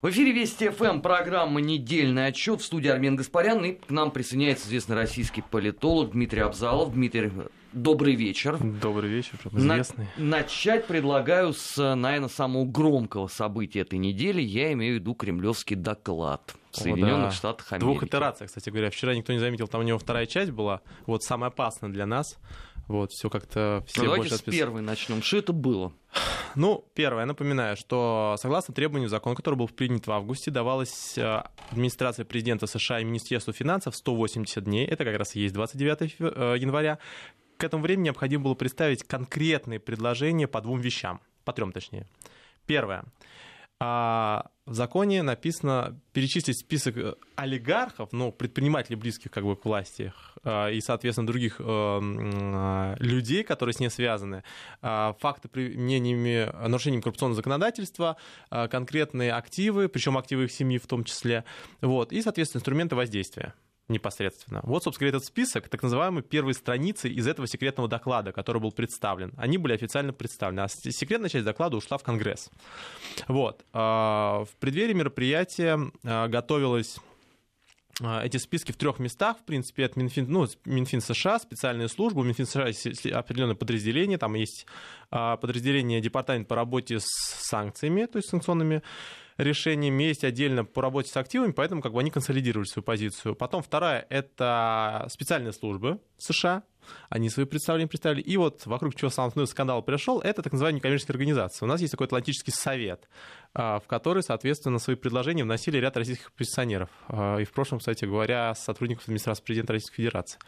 В эфире Вести ФМ, программа «Недельный отчет» в студии Армен Гаспарян. И к нам присоединяется известный российский политолог Дмитрий Абзалов. Дмитрий, добрый вечер. Добрый вечер, известный. На- начать предлагаю с, наверное, самого громкого события этой недели. Я имею в виду кремлевский доклад в Соединенных да. Штатах Америки. двух итерациях, кстати говоря. Вчера никто не заметил, там у него вторая часть была. Вот самая опасная для нас. Вот, все как-то все Ну, давайте больше с отпис- первой начнем. Что это было? Ну, первое, напоминаю, что согласно требованию закона, который был принят в августе, давалось э, администрации президента США и Министерству финансов 180 дней, это как раз и есть 29 фе- э, января. К этому времени необходимо было представить конкретные предложения по двум вещам, по трем точнее. Первое. А, в законе написано перечислить список э, олигархов, ну, предпринимателей, близких как бы к власти, э, и, соответственно, других э, э, людей, которые с ней связаны, э, факты применениями, нарушением коррупционного законодательства, конкретные активы, причем активы их семьи в том числе, вот, и, соответственно, инструменты воздействия непосредственно. Вот, собственно этот список, так называемые первые страницы из этого секретного доклада, который был представлен. Они были официально представлены, а секретная часть доклада ушла в Конгресс. Вот. а, В преддверии мероприятия а, готовилось а, эти списки в трех местах, в принципе, от Минфин, ну, Минфин США, специальные службы, Минфин США есть определенное подразделение, там есть а, подразделение Департамент по работе с санкциями, то есть санкционными решениями, есть отдельно по работе с активами, поэтому как бы они консолидировали свою позицию. Потом вторая — это специальные службы США, они свои представления представили. И вот вокруг чего основной скандал пришел, это так называемая некоммерческая организация. У нас есть такой Атлантический совет, а, в который, соответственно, свои предложения вносили ряд российских оппозиционеров. А, И в прошлом, кстати говоря, сотрудников администрации президента Российской Федерации.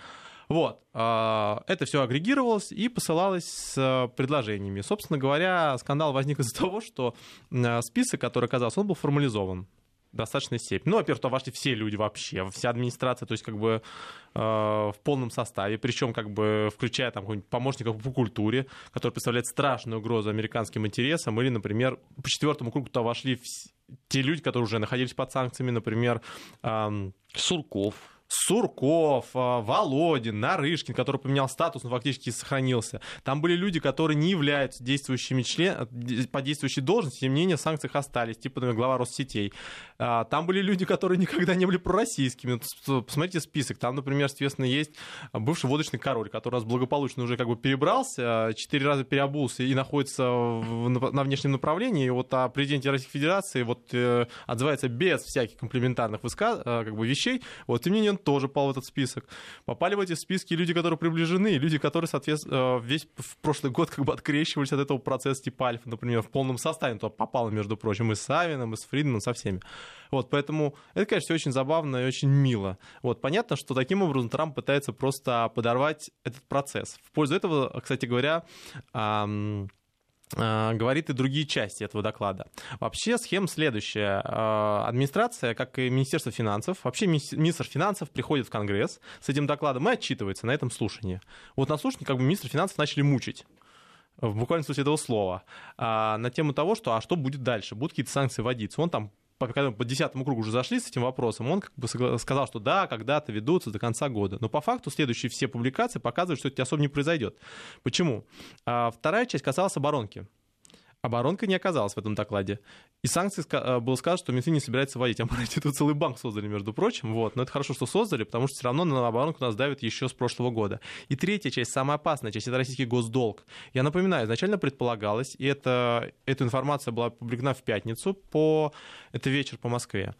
Вот. а, Это все агрегировалось и посылалось с предложениями. Собственно говоря, скандал возник из-за того, что список, который оказался, он был формализован достаточной степени. Ну, во-первых, туда вошли все люди вообще, вся администрация, то есть как бы э, в полном составе, причем как бы включая там помощника по культуре, который представляет страшную угрозу американским интересам, или, например, по четвертому кругу туда вошли те люди, которые уже находились под санкциями, например, ам, Сурков. Сурков, а, Володин, Нарышкин, который поменял статус, но фактически сохранился. Там были люди, которые не являются действующими членами, по действующей должности, тем не менее санкциях остались, типа, например, глава Россетей. А, Там были люди, которые никогда не были пророссийскими. Посмотрите список. Там, например, соответственно, есть бывший водочный король, который раз благополучно уже как бы перебрался, а, четыре раза переобулся и находится в- на внешнем направлении. И вот о президенте Российской Федерации вот э, отзывается без всяких комплиментарных высказ... э, как бы вещей. Вот, тем не менее, он тоже попал в этот список. Попали в эти списки люди, которые приближены, люди, которые, соответственно, э, весь в прошлый год как бы открещивались от этого процесса типа Альфа, например, в полном составе. Туда попало, между прочим, и с Савином, и с Фридманом, со всеми. Вот, поэтому это, конечно, очень забавно и очень мило. Вот, понятно, что таким образом Трамп пытается просто подорвать этот процесс. В пользу этого, кстати говоря, а, говорит и другие части этого доклада. Вообще схема следующая. А, Администрация, как и Министерство финансов, вообще мини- министр финансов приходит в Конгресс с этим докладом и отчитывается на этом слушании. Вот на слушании как бы министр финансов начали мучить в буквальном смысле этого слова, а, на тему того, что а что будет дальше, будут какие-то санкции вводиться. Он там по, по десятому кругу уже зашли с этим вопросом, он как бы сказал, что да, когда-то ведутся до конца года. Но по факту следующие все публикации показывают, что это особо не произойдет. Почему? А, вторая часть касалась оборонки. Оборонка не оказалась в этом докладе. И санкции э, было сказано, что Минфин не собирается вводить. А мы этого целый банк создали, между прочим. Вот. Но это хорошо, что создали, потому что все равно на оборонку нас давят еще с прошлого года. И третья часть, самая опасная часть, это российский госдолг. Я напоминаю, изначально предполагалось, и это, эта информация была опубликована в пятницу, по, это вечер по Москве,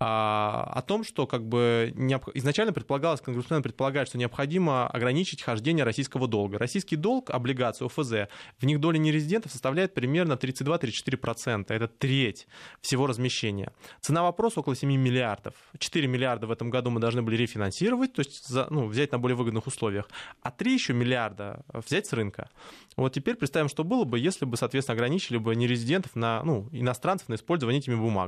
а, о том, что как бы необ- изначально предполагалось, конгрессмены предполагают, что необходимо ограничить хождение российского долга. Российский долг, облигации ОФЗ, в них доля нерезидентов составляет примерно 32-34%. Это треть всего размещения. Цена вопроса около 7 миллиардов. 4 миллиарда в этом году мы должны были рефинансировать, то есть за- ну, взять на более выгодных условиях, а 3 еще миллиарда взять с рынка. Вот теперь представим, что было бы, если бы, соответственно, ограничили бы нерезидентов на, ну, иностранцев на использование этими бумагами.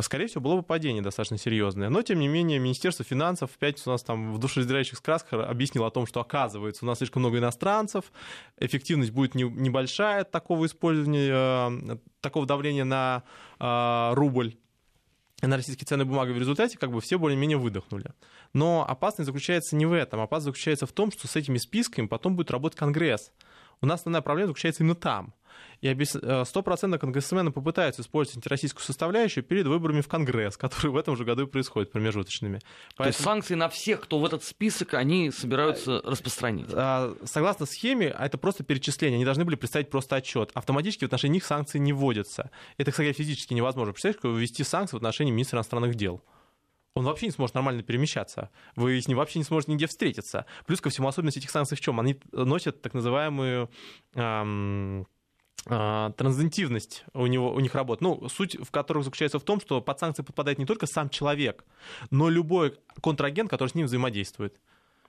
Скорее всего, было бы падение достаточно серьезное. Но, тем не менее, Министерство финансов в пятницу у нас там в душераздирающих красках объяснило о том, что, оказывается, у нас слишком много иностранцев, эффективность будет не- небольшая от такого использования, э, такого давления на э, рубль на российские ценные бумаги в результате как бы все более-менее выдохнули. Но опасность заключается не в этом. Опасность заключается в том, что с этими списками потом будет работать Конгресс. У нас основная проблема заключается именно там. И э, стопроцентно конгрессмены попытаются использовать антироссийскую составляющую перед выборами в Конгресс, которые в этом же году и происходят промежуточными. Поэтому... То есть санкции на всех, кто в этот список, они собираются распространить? А, согласно схеме, это просто перечисление. Они должны были представить просто отчет. Автоматически в отношении них санкции не вводятся. Это, кстати, физически невозможно. Представляете, как ввести санкции в отношении министра иностранных дел? он вообще не сможет нормально перемещаться. Вы с ним вообще не сможете нигде встретиться. Плюс ко всему, особенность этих санкций в чем? Они носят так называемую эм, э, транзитивность у, него, у них работ. Ну, суть в которых заключается в том, что под санкции попадает не только сам человек, но любой контрагент, который с ним взаимодействует.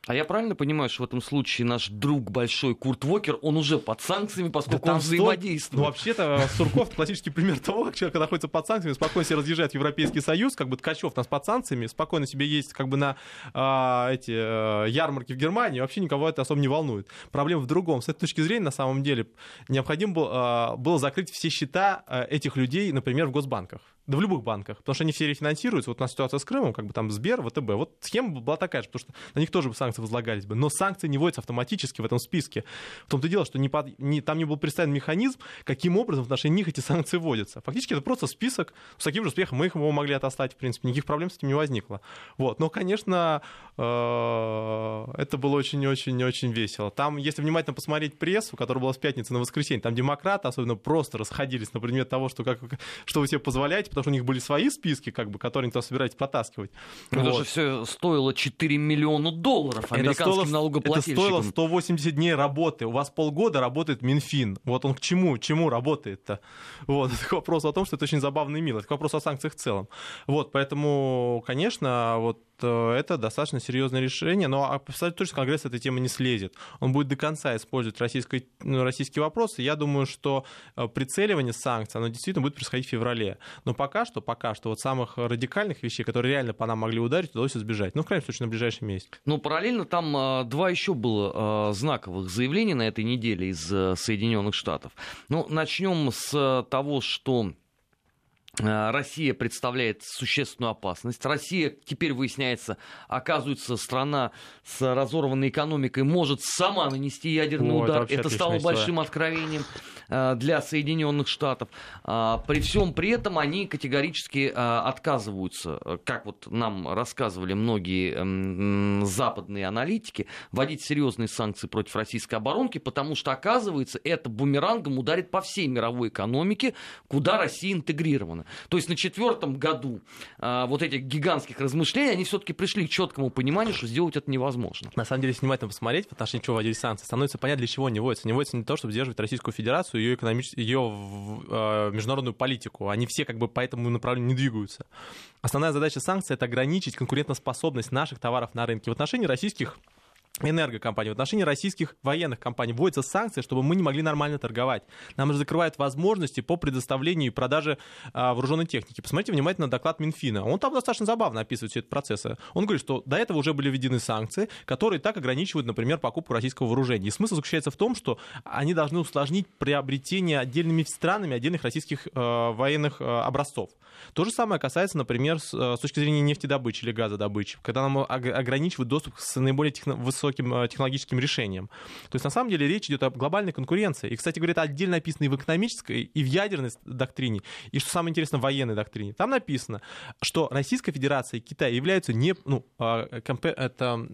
А я правильно понимаю, что в этом случае наш друг большой Курт Вокер, он уже под санкциями, поскольку да он взаимодействует? Ну, вообще-то, Сурков — классический пример того, как человек, находится под санкциями, спокойно себе разъезжает в Европейский Союз, как бы Ткачев нас под санкциями, спокойно себе есть как бы на а, эти а, ярмарки в Германии, вообще никого это особо не волнует. Проблема в другом. С этой точки зрения, на самом деле, необходимо было, а, было закрыть все счета а, этих людей, например, в госбанках. Да в любых банках, потому что они все рефинансируются. Вот у нас ситуация с Крымом, как бы там Сбер, ВТБ. Вот схема была такая же, потому что на них тоже бы санкции возлагались бы. Но санкции не вводятся автоматически в этом списке. В том-то дело, что не под, не, там не был представлен механизм, каким образом в отношении них эти санкции вводятся. Фактически это просто список. С таким же успехом мы их его могли отослать, в принципе. Никаких проблем с этим не возникло. Вот. Но, конечно, э, это было очень-очень-очень весело. Там, если внимательно посмотреть прессу, которая была с пятницы на воскресенье, там демократы особенно просто расходились на предмет того, что, как, что вы себе позволяете, потому что у них были свои списки, как бы, которые никто собирается протаскивать. Это вот. же все стоило 4 миллиона долларов американским это стоило, налогоплательщикам. Это стоило 180 дней работы. У вас полгода работает Минфин. Вот он к чему, чему работает-то? Вот, это вопрос о том, что это очень забавно и мило. Это вопрос о санкциях в целом. Вот, поэтому, конечно, вот это достаточно серьезное решение, но абсолютно точно Конгресс этой темы не слезет. Он будет до конца использовать российский, ну, российские вопросы. Я думаю, что э, прицеливание санкций, оно действительно будет происходить в феврале. Но пока что, пока что вот самых радикальных вещей, которые реально по нам могли ударить, удалось избежать. Ну, в крайнем случае, на ближайший месяц. Ну, параллельно там э, два еще было э, знаковых заявления на этой неделе из Соединенных Штатов. Ну, начнем с того, что Россия представляет существенную опасность. Россия, теперь выясняется, оказывается, страна с разорванной экономикой может сама нанести ядерный О, удар. Это, это стало история. большим откровением э, для Соединенных Штатов. А, при всем при этом они категорически э, отказываются, как вот нам рассказывали многие западные аналитики, вводить серьезные санкции против российской оборонки, потому что, оказывается, это бумерангом ударит по всей мировой экономике, куда Россия интегрирована. То есть на четвертом году а, вот этих гигантских размышлений они все-таки пришли к четкому пониманию, что сделать это невозможно. На самом деле, если внимательно посмотреть, в отношении чего вводились санкции, становится понятно, для чего они вводятся. Они вводятся не того, чтобы сдерживать Российскую Федерацию, ее, экономич... ее э, международную политику. Они все как бы по этому направлению не двигаются. Основная задача санкций — это ограничить конкурентоспособность наших товаров на рынке. В отношении российских энергокомпаний, в отношении российских военных компаний вводятся санкции, чтобы мы не могли нормально торговать. Нам же закрывают возможности по предоставлению и продаже а, вооруженной техники. Посмотрите внимательно доклад Минфина. Он там достаточно забавно описывает все эти процессы. Он говорит, что до этого уже были введены санкции, которые так ограничивают, например, покупку российского вооружения. И смысл заключается в том, что они должны усложнить приобретение отдельными странами отдельных российских э, военных э, образцов. То же самое касается, например, с, э, с точки зрения нефтедобычи или газодобычи, когда нам ограничивают доступ к наиболее техно- высоким э, технологическим решениям. То есть, на самом деле, речь идет о глобальной конкуренции. И, кстати говоря, это отдельно описано и в экономической, и в ядерной доктрине, и, что самое интересное, в военной доктрине. Там написано, что Российская Федерация и Китай являются не... Ну, а, это,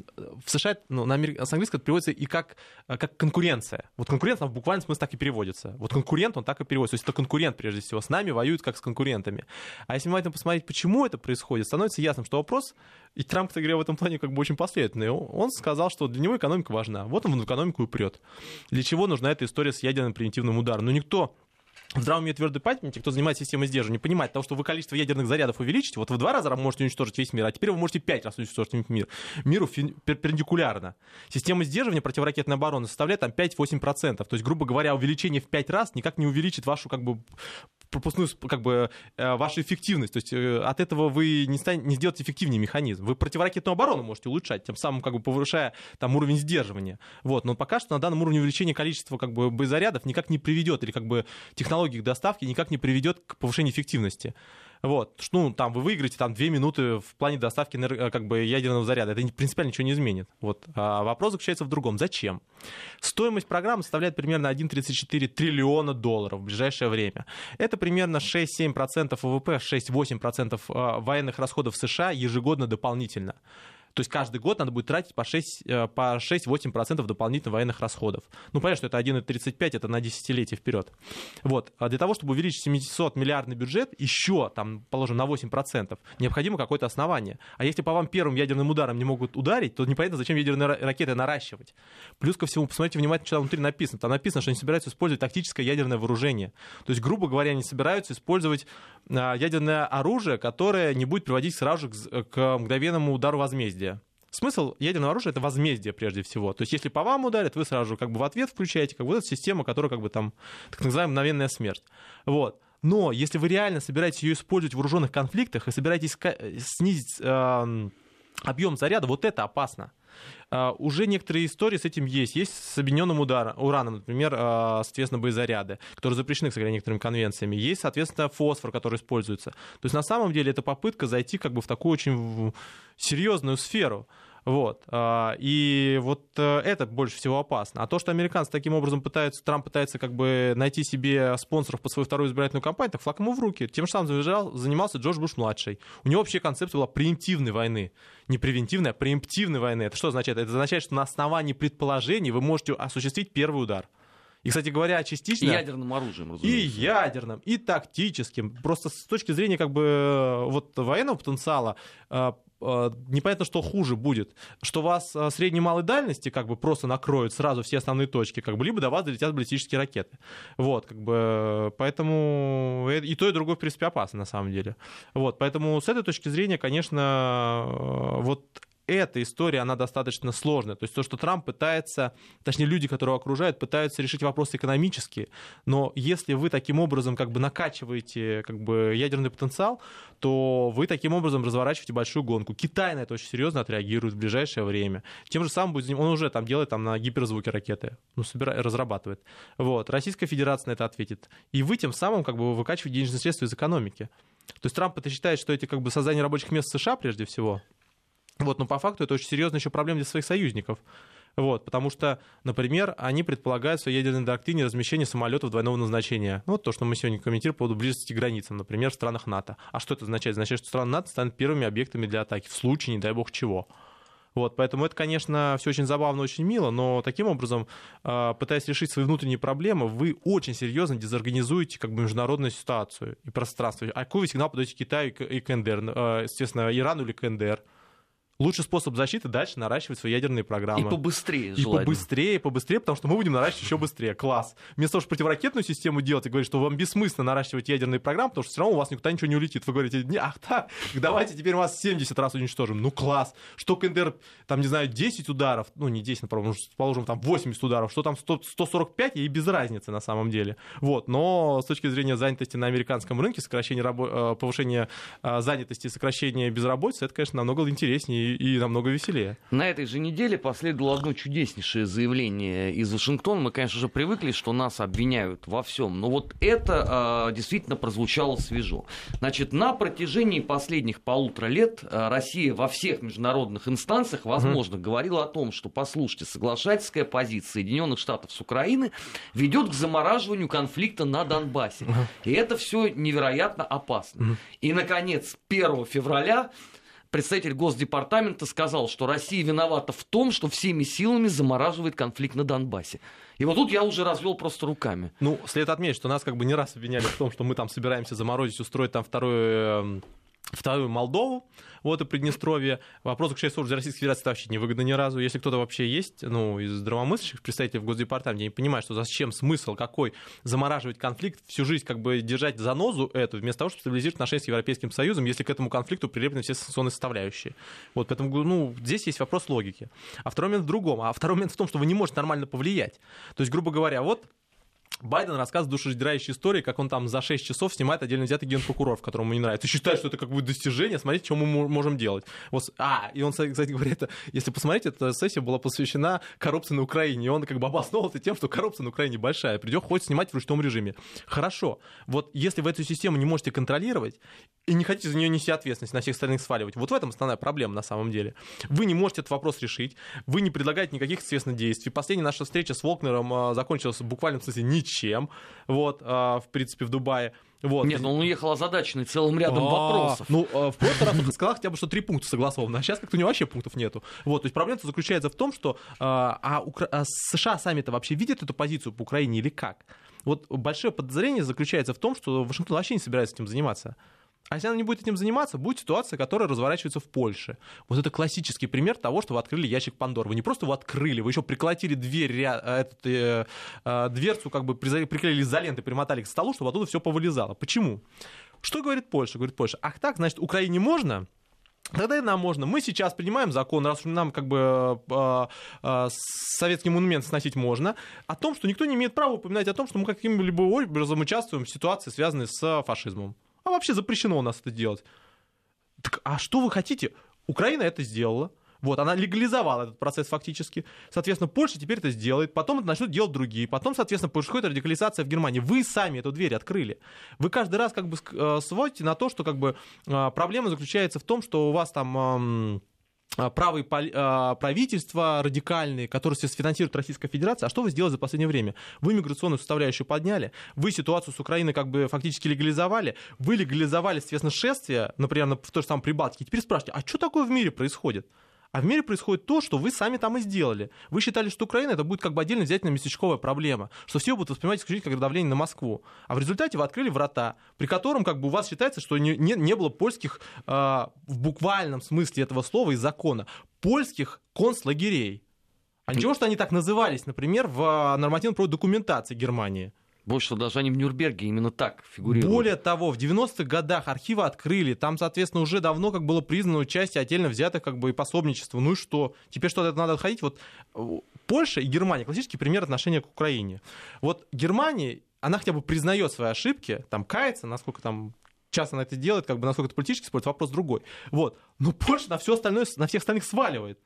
в США, ну, на с английского это переводится и как, как конкуренция. Вот конкуренция в буквальном смысле так и переводится. Вот конкурент, он так и переводится. То есть это конкурент, прежде всего. С нами воюют как с конкурентами. А если внимательно посмотреть, почему это происходит, становится ясным, что вопрос, и Трамп, кстати говоря, в этом плане как бы очень последовательный, он сказал, что для него экономика важна. Вот он в экономику и прет. Для чего нужна эта история с ядерным примитивным ударом? Но никто в здравом уме твердой памяти, кто занимается системой сдерживания, понимает того, что вы количество ядерных зарядов увеличите, вот вы два раза можете уничтожить весь мир, а теперь вы можете пять раз уничтожить мир. Миру перпендикулярно. Система сдерживания противоракетной обороны составляет там 5-8%. То есть, грубо говоря, увеличение в пять раз никак не увеличит вашу как бы пропускную, как бы, э, вашу эффективность. То есть э, от этого вы не, станете, не сделаете эффективнее механизм. Вы противоракетную оборону можете улучшать, тем самым как бы повышая там уровень сдерживания. Вот. Но пока что на данном уровне увеличение количества как бы боезарядов никак не приведет, или как бы технологии их доставки никак не приведет к повышению эффективности. Вот, ну, там вы выиграете там 2 минуты в плане доставки энерго, как бы ядерного заряда. Это принципиально ничего не изменит. Вот. А вопрос заключается в другом. Зачем? Стоимость программы составляет примерно 1,34 триллиона долларов в ближайшее время. Это примерно 6-7% ВВП, 6-8% а, военных расходов США ежегодно дополнительно. То есть каждый год надо будет тратить по 6, э, по 6-8% дополнительных военных расходов. Ну, понятно, что это 1,35, это на десятилетие вперед. Вот. А для того, чтобы увеличить 700 миллиардный бюджет, еще, там, положим, на 8%, необходимо какое-то основание. А если по вам первым ядерным ударом не могут ударить, то непонятно, зачем ядерные ракеты наращивать. Плюс ко всему, посмотрите внимательно, что там внутри написано. Там написано, что они собираются использовать тактическое ядерное вооружение. То есть, грубо говоря, они собираются использовать а, ядерное оружие, которое не будет приводить сразу же к мгновенному удару возмездия. Смысл ядерного оружия это возмездие прежде всего. То есть, если по вам ударят, вы сразу как бы в ответ включаете как бы вот эту систему, которая как бы там так называемая мгновенная смерть. Вот. Но если вы реально собираетесь ее использовать в вооруженных конфликтах и собираетесь снизить э, объем заряда, вот это опасно. Uh, уже некоторые истории с этим есть. Есть с объединенным ударом, ураном, например, uh, соответственно, боезаряды, которые запрещены, кстати, некоторыми конвенциями. Есть, соответственно, фосфор, который используется. То есть, на самом деле, это попытка зайти как бы в такую очень серьезную сферу. Вот. А, и вот э, это больше всего опасно. А то, что американцы таким образом пытаются, Трамп пытается как бы найти себе спонсоров под свою вторую избирательную кампанию, так флаг ему в руки. Тем же самым занимался Джордж Буш-младший. У него вообще концепция была преемптивной войны. Не превентивной, а преемптивной войны. Это что означает? Это означает, что на основании предположений вы можете осуществить первый удар. И, кстати говоря, частично... И ядерным оружием, разумеется. И ядерным, и тактическим. Просто с точки зрения как бы э, вот военного потенциала э, непонятно, что хуже будет, что вас средней малой дальности как бы просто накроют сразу все основные точки, как бы, либо до вас долетят баллистические ракеты. Вот, как бы, поэтому и то, и другое, в принципе, опасно, на самом деле. Вот, поэтому с этой точки зрения, конечно, вот эта история, она достаточно сложная. То есть то, что Трамп пытается, точнее люди, которые его окружают, пытаются решить вопросы экономические, но если вы таким образом как бы накачиваете как бы ядерный потенциал, то вы таким образом разворачиваете большую гонку. Китай на это очень серьезно отреагирует в ближайшее время. Тем же самым будет, он уже там делает там на гиперзвуке ракеты, ну, собирает, разрабатывает. Вот. Российская Федерация на это ответит. И вы тем самым как бы выкачиваете денежные средства из экономики. То есть Трамп это считает, что эти как бы создание рабочих мест в США прежде всего, вот, но по факту это очень серьезная еще проблема для своих союзников. Вот, потому что, например, они предполагают в своей ядерной доктрине размещение самолетов двойного назначения. Ну, вот то, что мы сегодня комментируем по поводу близости к границам, например, в странах НАТО. А что это означает? Означает, что страны НАТО станут первыми объектами для атаки в случае, не дай бог, чего. Вот, поэтому это, конечно, все очень забавно, очень мило, но таким образом, а, пытаясь решить свои внутренние проблемы, вы очень серьезно дезорганизуете как бы международную ситуацию и пространство. А какой вы сигнал подаете Китаю и КНДР, а, естественно, Ирану или КНДР? Лучший способ защиты дальше наращивать свои ядерные программы. И побыстрее, И побыстрее, и побыстрее, потому что мы будем наращивать еще быстрее. Класс. Вместо того, чтобы противоракетную систему делать и говорить, что вам бессмысленно наращивать ядерные программы, потому что все равно у вас никуда ничего не улетит. Вы говорите, не, ах так, давайте теперь у вас 70 раз уничтожим. Ну класс. Что КНДР, там, не знаю, 10 ударов, ну не 10, например, положим, там 80 ударов, что там 100, 145, и без разницы на самом деле. Вот. Но с точки зрения занятости на американском рынке, сокращение рабо- э, повышение э, занятости, сокращение безработицы, это, конечно, намного интереснее и, намного веселее. На этой же неделе последовало одно чудеснейшее заявление из Вашингтона. Мы, конечно же, привыкли, что нас обвиняют во всем, но вот это э, действительно прозвучало свежо. Значит, на протяжении последних полутора лет э, Россия во всех международных инстанциях, возможно, mm говорила о том, что, послушайте, соглашательская позиция Соединенных Штатов с Украины ведет к замораживанию конфликта на Донбассе. mm И это все невероятно опасно. mm И, наконец, 1 февраля представитель Госдепартамента сказал, что Россия виновата в том, что всеми силами замораживает конфликт на Донбассе. И вот тут я уже развел просто руками. Ну, следует отметить, что нас как бы не раз обвиняли в том, что мы там собираемся заморозить, устроить там второе эм, вторую Молдову, вот и Приднестровье. Вопрос к для Российской Федерации вообще не выгодно ни разу. Если кто-то вообще есть, ну, из здравомыслящих представителей в Госдепартаменте, не понимает, что зачем смысл какой замораживать конфликт, всю жизнь как бы держать занозу эту, вместо того, чтобы стабилизировать отношения с Европейским Союзом, если к этому конфликту прилеплены все санкционные составляющие. Вот, поэтому, ну, здесь есть вопрос логики. А второй момент в другом. А второй момент в том, что вы не можете нормально повлиять. То есть, грубо говоря, вот Байден рассказывает душераздирающие истории, как он там за 6 часов снимает отдельно взятый генпрокурор, которому не нравится. И считает, что это как бы достижение, смотрите, что мы можем делать. Вот, а, и он, кстати говоря, это, если посмотреть, эта сессия была посвящена коррупции на Украине. И он как бы обосновался тем, что коррупция на Украине большая. Придет, хоть снимать в ручном режиме. Хорошо. Вот если вы эту систему не можете контролировать и не хотите за нее нести ответственность, на всех остальных сваливать, вот в этом основная проблема на самом деле. Вы не можете этот вопрос решить, вы не предлагаете никаких, естественно, действий. Последняя наша встреча с Волкнером а, закончилась в буквальном смысле ничем, вот, а, в принципе, в Дубае. Вот. Нет, ну он уехал озадаченный целым рядом А-а-а. вопросов. Ну, а, в прошлый раз он сказал хотя бы, что три пункта согласованы, а сейчас как-то у него вообще пунктов нету. Вот, то есть проблема заключается в том, что а, а, Укра... а США сами-то вообще видят эту позицию по Украине или как? Вот большое подозрение заключается в том, что Вашингтон вообще не собирается этим заниматься. А если она не будет этим заниматься, будет ситуация, которая разворачивается в Польше. Вот это классический пример того, что вы открыли ящик Пандоры. Вы не просто его открыли, вы еще приколотили дверь, э, этот, э, э, дверцу, как бы приклеили изолентой, примотали к столу, чтобы оттуда все повылезало. Почему? Что говорит Польша? Говорит Польша, ах так, значит, Украине можно, Тогда и нам можно. Мы сейчас принимаем закон, раз уж нам как бы э, э, советский монумент сносить можно, о том, что никто не имеет права упоминать о том, что мы каким-либо образом участвуем в ситуации, связанной с фашизмом. А вообще запрещено у нас это делать. Так, а что вы хотите? Украина это сделала. Вот, она легализовала этот процесс фактически. Соответственно, Польша теперь это сделает, потом это начнут делать другие. Потом, соответственно, происходит радикализация в Германии. Вы сами эту дверь открыли. Вы каждый раз как бы э, сводите на то, что как бы э, проблема заключается в том, что у вас там правые а, правительства радикальные, которые сейчас финансируют Российская Федерация. А что вы сделали за последнее время? Вы миграционную составляющую подняли, вы ситуацию с Украиной как бы фактически легализовали, вы легализовали, соответственно, шествие, например, в той же самой Прибалтике. Теперь спрашиваете, а что такое в мире происходит? А в мире происходит то, что вы сами там и сделали. Вы считали, что Украина это будет как бы отдельно взятельная местечковая проблема, что все будут воспринимать исключительно как давление на Москву. А в результате вы открыли врата, при котором как бы у вас считается, что не, не, не было польских, э, в буквальном смысле этого слова и закона, польских концлагерей. А ничего, что они так назывались, например, в нормативно-правовой документации Германии. Больше того, даже они в Нюрнберге именно так фигурируют. Более того, в 90-х годах архивы открыли, там, соответственно, уже давно как было признано участие отдельно взятых как бы и пособничество. Ну и что? Теперь что-то надо отходить? Вот э, Польша и Германия, классический пример отношения к Украине. Вот Германия, она хотя бы признает свои ошибки, там кается, насколько там часто она это делает, как бы насколько это политически спорт, вопрос другой. Вот. Но Польша на все остальное, на всех остальных сваливает.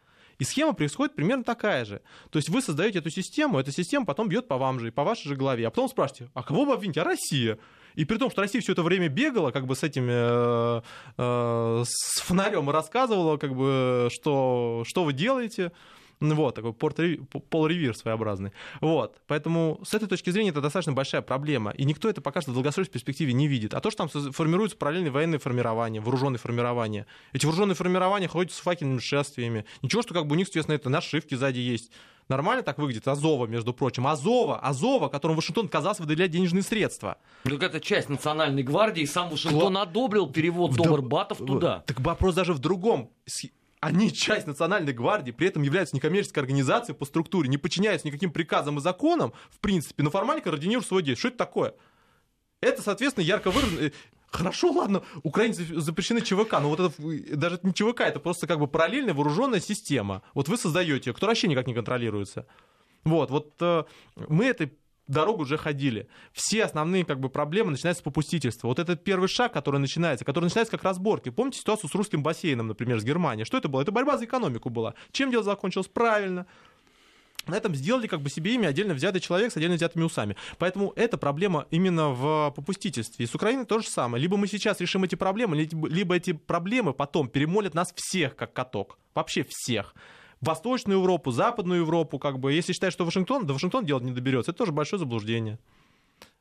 И схема происходит примерно такая же. То есть вы создаете эту систему, эта система потом бьет по вам же и по вашей же голове. А потом спрашиваете, а кого вы обвините? А Россия. И при том, что Россия все это время бегала, как бы с этими, э, э, с фонарем рассказывала, как бы, что, что вы делаете. Вот, такой пол-ревир своеобразный. Вот, поэтому с этой точки зрения это достаточно большая проблема, и никто это пока что в долгосрочной перспективе не видит. А то, что там формируются параллельные военные формирования, вооруженные формирования, эти вооруженные формирования ходят с факельными шествиями. Ничего, что как бы у них, соответственно, это нашивки сзади есть. Нормально так выглядит Азова, между прочим. Азова, Азова, которому Вашингтон отказался выделять денежные средства. Ну, это часть национальной гвардии, сам Вашингтон Кла... одобрил перевод доллар-батов туда. Так вопрос даже в другом они часть национальной гвардии, при этом являются некоммерческой организацией по структуре, не подчиняются никаким приказам и законам, в принципе, но формально координируют свое действие. Что это такое? Это, соответственно, ярко выражено. Э, хорошо, ладно, Украине запрещены ЧВК, но вот это даже не ЧВК, это просто как бы параллельная вооруженная система. Вот вы создаете ее, которая вообще никак не контролируется. Вот, вот э, мы этой дорогу уже ходили. Все основные как бы, проблемы начинаются с попустительства. Вот этот первый шаг, который начинается, который начинается как разборки. Помните ситуацию с русским бассейном, например, с Германией? Что это было? Это борьба за экономику была. Чем дело закончилось? Правильно на этом сделали как бы себе имя отдельно взятый человек с отдельно взятыми усами. Поэтому эта проблема именно в попустительстве. И с Украиной то же самое. Либо мы сейчас решим эти проблемы, либо эти проблемы потом перемолят нас всех как каток. Вообще всех. Восточную Европу, Западную Европу, как бы, если считать, что Вашингтон, до Вашингтона делать не доберется, это тоже большое заблуждение.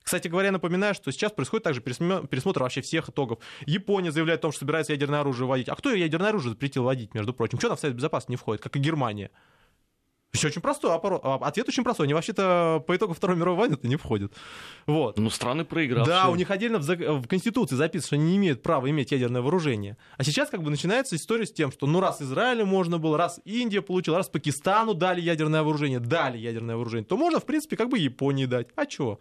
Кстати говоря, напоминаю, что сейчас происходит также пересмотр вообще всех итогов. Япония заявляет о том, что собирается ядерное оружие вводить. А кто ядерное оружие запретил вводить, между прочим? Что на в Совет Безопасности не входит, как и Германия? Все очень простой. А ответ очень простой. Они вообще-то по итогам Второй мировой войны не входят. Вот. Ну, страны проигравшие. Да, у них отдельно в, в Конституции записано, что они не имеют права иметь ядерное вооружение. А сейчас как бы начинается история с тем, что ну раз Израилю можно было, раз Индия получила, раз Пакистану дали ядерное вооружение, дали ядерное вооружение, то можно, в принципе, как бы Японии дать. А чего?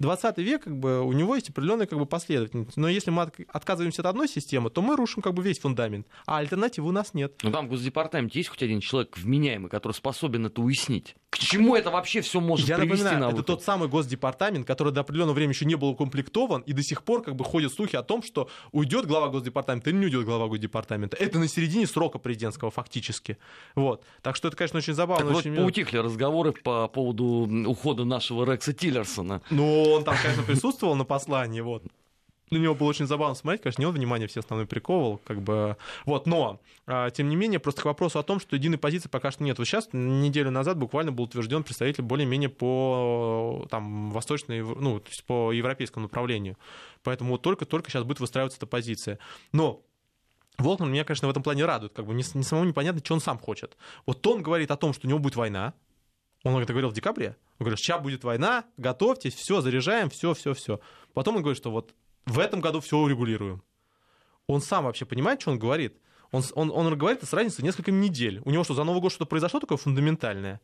20 век, как бы, у него есть определенная как бы, последовательность. Но если мы отказываемся от одной системы, то мы рушим как бы весь фундамент. А альтернативы у нас нет. Ну там в Госдепартаменте есть хоть один человек вменяемый, который способен это уяснить? К чему это вообще все может Я привести напоминаю, на это тот самый госдепартамент, который до определенного времени еще не был укомплектован, и до сих пор как бы ходят слухи о том, что уйдет глава госдепартамента или не уйдет глава госдепартамента. Это на середине срока президентского фактически. Вот. Так что это, конечно, очень забавно. Так вот, очень мило. поутихли разговоры по поводу ухода нашего Рекса Тиллерсона. Он там, конечно, присутствовал на послании, вот. На него было очень забавно смотреть, конечно, не он внимание все основное приковывал, как бы, вот, но, а, тем не менее, просто к вопросу о том, что единой позиции пока что нет. Вот сейчас, неделю назад буквально был утвержден представитель более-менее по, там, восточной, ну, то есть по европейскому направлению. Поэтому вот только-только сейчас будет выстраиваться эта позиция. Но Волкман меня, конечно, в этом плане радует, как бы не, не самому непонятно, что он сам хочет. Вот он говорит о том, что у него будет война, он это говорил в декабре. Он говорит, сейчас будет война, готовьтесь, все, заряжаем, все, все, все. Потом он говорит, что вот в этом году все урегулируем. Он сам вообще понимает, что он говорит? Он, он, он говорит с разницей несколько недель. У него что, за Новый год что-то произошло такое фундаментальное?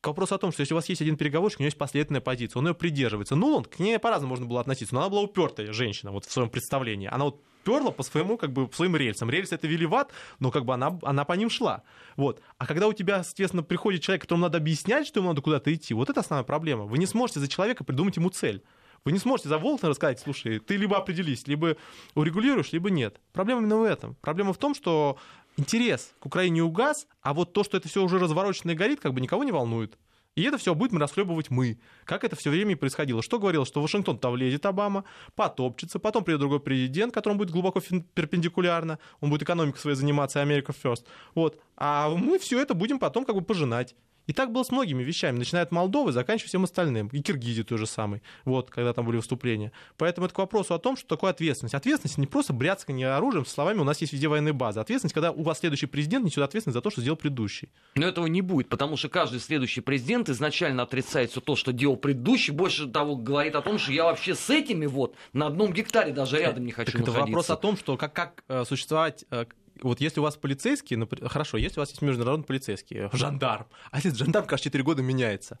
К вопросу о том, что если у вас есть один переговорщик, у него есть последовательная позиция, он ее придерживается. Ну, он, к ней по-разному можно было относиться, но она была упертая женщина вот в своем представлении. Она вот перла по своему, как бы, по своим рельсам. Рельсы это вели в ад, но как бы она, она по ним шла. Вот. А когда у тебя, соответственно, приходит человек, которому надо объяснять, что ему надо куда-то идти, вот это основная проблема. Вы не сможете за человека придумать ему цель. Вы не сможете за Волкнера сказать, слушай, ты либо определись, либо урегулируешь, либо нет. Проблема именно в этом. Проблема в том, что интерес к Украине угас, а вот то, что это все уже разворочено и горит, как бы никого не волнует. И это все будем расхлебывать мы. Как это все время и происходило. Что говорил, что в Вашингтон-то влезет Обама, потопчется, потом придет другой президент, которому будет глубоко перпендикулярно, он будет экономикой своей заниматься, Америка first. Вот. А мы все это будем потом как бы пожинать. И так было с многими вещами, начиная от Молдовы, заканчивая всем остальным. И Киргизии той же самой, вот, когда там были выступления. Поэтому это к вопросу о том, что такое ответственность. Ответственность не просто бряцкание оружием со словами «у нас есть везде военные базы». Ответственность, когда у вас следующий президент несет ответственность за то, что сделал предыдущий. Но этого не будет, потому что каждый следующий президент изначально отрицает все то, что делал предыдущий, больше того говорит о том, что я вообще с этими вот на одном гектаре даже рядом не хочу Так это находиться. вопрос о том, что как, как э, существовать... вот если у вас полицейские, напр- хорошо, если у вас есть международный полицейский, э, жандарм, а если жандарм каждые 4 года меняется,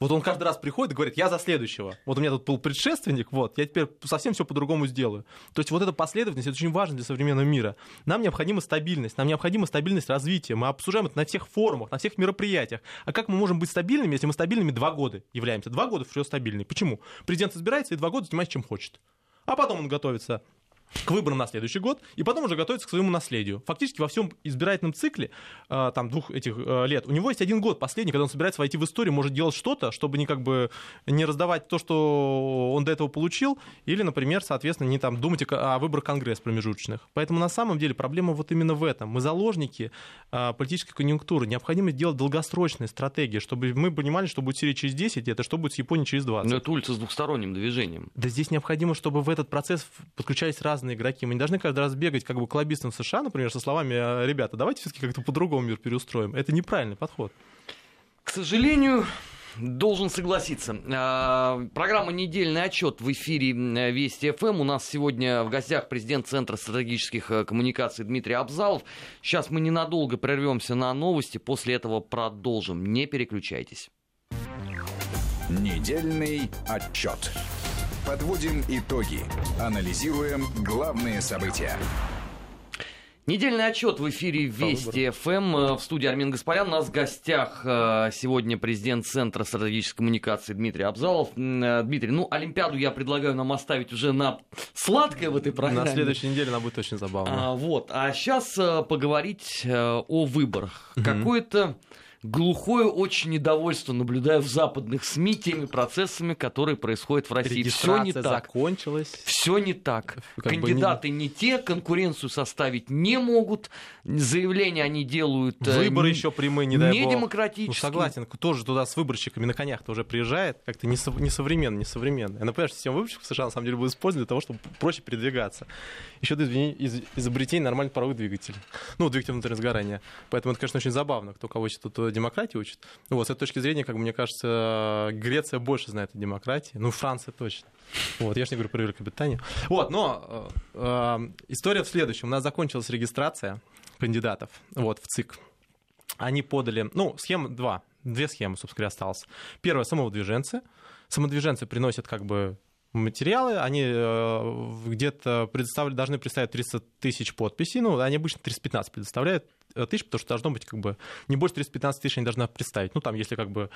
вот он каждый раз приходит и говорит, я за следующего. Вот у меня тут был предшественник, вот, я теперь совсем все по-другому сделаю. То есть вот эта последовательность, это очень важно для современного мира. Нам необходима стабильность, нам необходима стабильность развития. Мы обсуждаем это на всех форумах, на всех мероприятиях. А как мы можем быть стабильными, если мы стабильными два года являемся? Два года все стабильны. Почему? Президент избирается и два года занимается чем хочет. А потом он готовится к выборам на следующий год, и потом уже готовится к своему наследию. Фактически во всем избирательном цикле, э, там, двух этих э, лет, у него есть один год последний, когда он собирается войти в историю, может делать что-то, чтобы не как бы не раздавать то, что он до этого получил, или, например, соответственно, не там думать о, выборах Конгресс промежуточных. Поэтому на самом деле проблема вот именно в этом. Мы заложники э, политической конъюнктуры. Необходимо делать долгосрочные стратегии, чтобы мы понимали, что будет Сирия через 10 лет, а что будет с Японией через 20. Но это улица с двухсторонним движением. Да здесь необходимо, чтобы в этот процесс подключались разные игроки. Мы не должны каждый раз бегать как бы к лоббистам США, например, со словами «А, «Ребята, давайте все-таки как-то по-другому мир переустроим». Это неправильный подход. К сожалению, должен согласиться. А, Программа «Недельный отчет» в эфире Вести ФМ. У нас сегодня в гостях президент Центра стратегических э, коммуникаций Дмитрий Абзалов. Сейчас мы ненадолго прервемся на новости, после этого продолжим. Не переключайтесь. Недельный отчет. Подводим итоги. Анализируем главные события. Недельный отчет в эфире Вести ФМ. В студии Армин Гаспарян. У нас в гостях э, сегодня президент Центра стратегической коммуникации Дмитрий Абзалов. Э, Дмитрий, ну, Олимпиаду я предлагаю нам оставить уже на сладкое в этой программе. На следующей неделе она будет очень забавно. А, вот. А сейчас поговорить э, о выборах. Какое-то глухое очень недовольство наблюдаю в западных СМИ теми процессами, которые происходят в России. Все не так. закончилась. Все не так. Как Кандидаты не... те, конкуренцию составить не могут, заявления они делают э, Выборы не- еще прямые, не дай не демократические. Ну, согласен, тоже туда с выборщиками на конях-то уже приезжает, как-то несов- несовременно, несовременно. Я напоминаю, что система выборщиков в США на самом деле будет использована для того, чтобы проще передвигаться. Еще до из изобретения нормальных паровых двигателей. Ну, двигатель внутреннего сгорания. Поэтому это, конечно, очень забавно, кто кого сейчас демократии учит. Ну, вот, с этой точки зрения, как бы, мне кажется, Греция больше знает о демократии. Ну, Франция точно. Вот, я же не говорю про Великобританию. Вот, но э, э, история в следующем. У нас закончилась регистрация кандидатов вот, в ЦИК они подали, ну, схем два, две схемы, собственно говоря, осталось. Первое, самовыдвиженцы. Самодвиженцы приносят как бы материалы, они э, где-то предоставляют, должны представить 300 тысяч подписей, ну, они обычно 315 предоставляют, тысяч, потому что должно быть как бы не больше 315 тысяч они должны представить. Ну, там, если как бы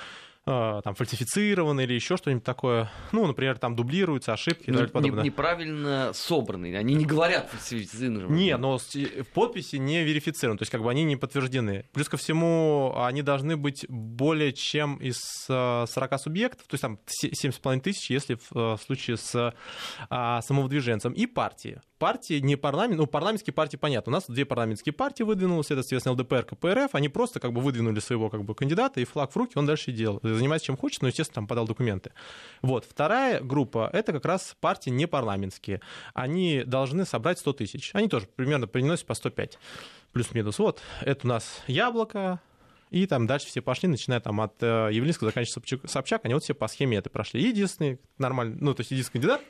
э, там фальсифицировано или еще что-нибудь такое, ну, например, там дублируются ошибки и Не- так подобное. не- неправильно собранный. Они не говорят фальсифицированный. Не, но в подписи не верифицированы, то есть как бы они не подтверждены. Плюс ко всему, они должны быть более чем из э, 40 субъектов, то есть там се- 7,5 тысяч, если в э, случае с а, самовыдвиженцем. И партии. Партии не парламент, ну, парламентские партии, понятно. У нас две парламентские партии выдвинулись, это, соответственно, ЛДПР, КПРФ. Они просто как бы выдвинули своего как бы кандидата, и флаг в руки, он дальше делал. Занимается чем хочет, но, естественно, там подал документы. Вот. Вторая группа — это как раз партии непарламентские. Они должны собрать 100 тысяч. Они тоже примерно приносят по 105 плюс-минус. Вот, это у нас яблоко, и там дальше все пошли, начиная там от э, Явлинского, заканчивая Собчак, они вот все по схеме это прошли. И единственный нормальный, ну, то есть единственный кандидат,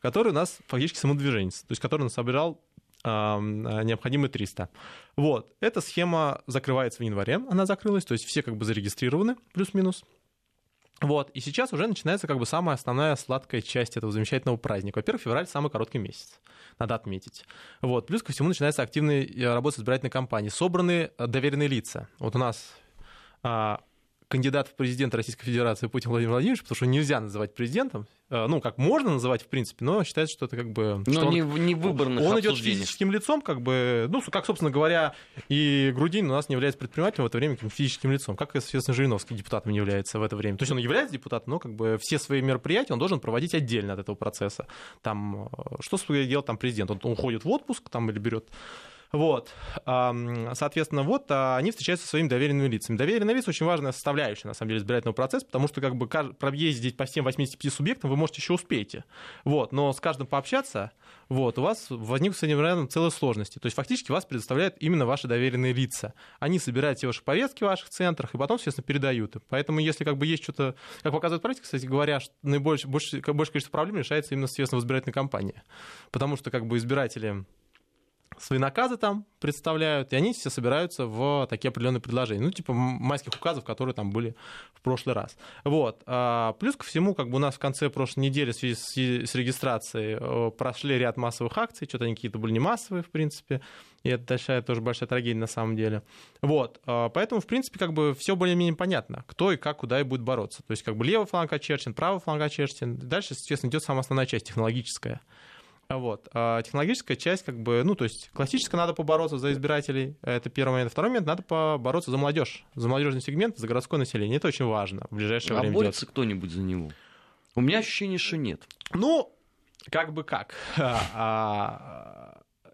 который у нас фактически самодвиженец, то есть который он собирал э, необходимые 300. Вот, эта схема закрывается в январе, она закрылась, то есть все как бы зарегистрированы, плюс-минус. Вот, и сейчас уже начинается как бы самая основная сладкая часть этого замечательного праздника. Во-первых, февраль самый короткий месяц, надо отметить. Вот, плюс ко всему начинается активная э, работа с избирательной кампанией. Собраны э, доверенные лица. Вот у нас а, кандидат в президенты Российской Федерации Путин Владимир Владимирович, потому что нельзя называть президентом, э, ну, как можно называть, в принципе, но считается, что это как бы... Но он- не, в- не выборных он идет физическим лицом, как бы, ну, как, собственно говоря, и Грудин у нас не является предпринимателем в это время физическим лицом, как соответственно, Жириновский депутатом не является в это время. То есть он является депутатом, но как бы все свои мероприятия он должен проводить отдельно от этого процесса. Там, э, что делает там президент? Он, он уходит в отпуск там или берет вот, соответственно, вот а, они встречаются со своими доверенными лицами. Доверенные лица очень важная составляющая, на самом деле, избирательного процесса, потому что как бы проездить по всем 85 субъектам вы, можете еще успеете. Вот, но с каждым пообщаться, вот, у вас возникнут с этим рядом целые сложности. То есть фактически вас предоставляют именно ваши доверенные лица. Они собирают все ваши повестки в ваших центрах и потом, естественно, передают. им. Поэтому если как бы есть что-то, как показывает практика, кстати говоря, наибольшее, больше, большее количество проблем решается именно, соответственно, в избирательной кампании. Потому что как бы избиратели свои наказы там представляют, и они все собираются в такие определенные предложения. Ну, типа майских указов, которые там были в прошлый раз. Вот. А, Плюс ко всему, как бы у нас в конце прошлой недели в связи с, с регистрацией э, прошли ряд массовых акций, что-то они какие-то были не массовые, в принципе, и это большая, тоже большая трагедия на самом деле. Вот. А, Поэтому, в принципе, как бы все более-менее понятно, кто и как, куда и будет бороться. То есть, как бы левый фланг очерчен, правый фланг очерчен. Дальше, естественно, идет самая основная часть, технологическая. Вот. А технологическая часть, как бы, ну, то есть классическая надо побороться за избирателей, это первый момент. Второй момент, надо побороться за молодежь, за молодежный сегмент, за городское население. Это очень важно в ближайшее А время. борется кто-нибудь за него? У меня ощущение, что нет. Ну, как бы как.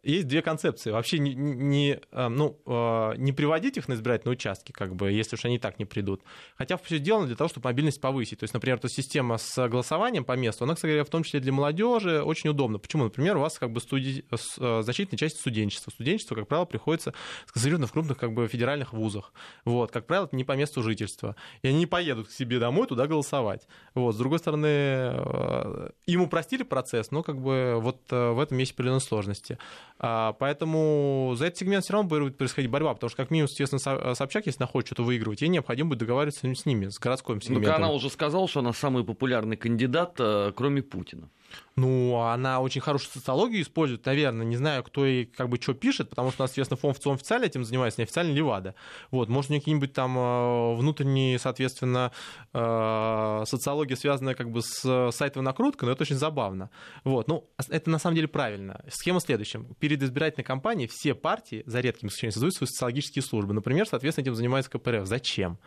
Есть две концепции. Вообще не, не, а, ну, а, не приводить их на избирательные участки, как бы, если уж они так не придут. Хотя все сделано для того, чтобы мобильность повысить. То есть, например, эта система с голосованием по месту, она, кстати, говоря, в том числе для молодежи очень удобна. Почему? Например, у вас как бы студи... а, значительная часть студенчества. Студенчество, как правило, приходится сконцентрировано в крупных как бы, федеральных вузах. Вот. Как правило, это не по месту жительства. И они не поедут к себе домой туда голосовать. Вот. С другой стороны, э, им упростили процесс, но как бы вот э, в этом есть определенные сложности. А, Поэтому за этот сегмент все равно будет происходить борьба, потому что как минимум, естественно, Со- Собчак, если она что-то выигрывать, ей необходимо будет договариваться с ними, с городским Ну, сегментом. она уже сказала, что она самый популярный кандидат, э, кроме Путина. Ну, она очень хорошую социологию использует, наверное. Не знаю, кто ей как бы что пишет, потому что у нас, естественно, фонд в официально этим занимается, неофициально Левада. Вот, может, у нее какие-нибудь там э, внутренние, соответственно, э, социология, связанная как бы с сайтовой накруткой, но это очень забавно. Вот, ну, это на самом деле правильно. Схема следующая. Перед избирательной кампанией все партии, за редким исключением, создают свои социологические службы. Например, соответственно, этим занимается КПРФ. Зачем?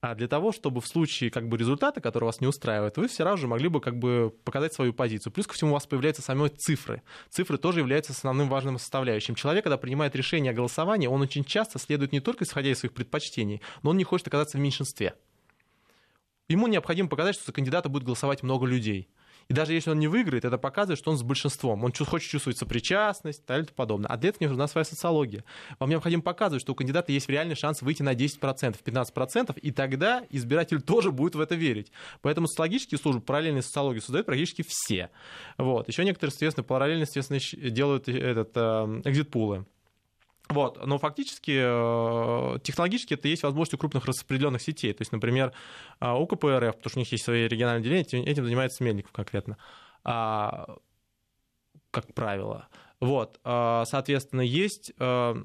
А для того, чтобы в случае как бы результата, который вас не устраивает, вы сразу же могли бы как бы показать свою позицию. Плюс ко всему у вас появляются сами цифры. Цифры тоже являются основным важным составляющим. Человек, когда принимает решение о голосовании, он очень часто следует не только исходя из своих предпочтений, но он не хочет оказаться в меньшинстве. Ему необходимо показать, что за кандидата будет голосовать много людей. И даже если он не выиграет, это показывает, что он с большинством. Он хочет чувствовать сопричастность и так далее и подобное. А для этого нужна своя социология. Вам необходимо показывать, что у кандидата есть реальный шанс выйти на 10%, 15%, и тогда избиратель тоже будет в это верить. Поэтому социологические службы параллельной социологии создают практически все. Вот. Еще некоторые, соответственно, параллельно, естественно, ищ- делают э, этот, э, экзит-пулы. Вот, но фактически э, технологически это есть возможность у крупных распределенных сетей. То есть, например, э, у КПРФ, потому что у них есть свои региональные отделения, этим, этим занимается Мельников конкретно, А, как правило. Вот, э, соответственно, есть а,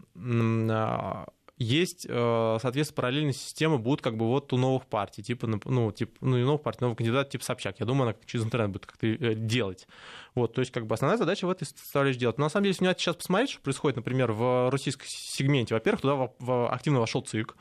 есть, э, соответственно, параллельные системы будут как бы вот у новых партий, типа, ну, типа, ну, не новых партий, нового кандидата типа Собчак. Я думаю, она через интернет будет как-то э, делать. Вот, то есть, как бы основная задача в этой составляющей делать. Но на самом деле, если сейчас посмотреть, что происходит, например, в российском сегменте, во-первых, туда активно вошел ЦИК,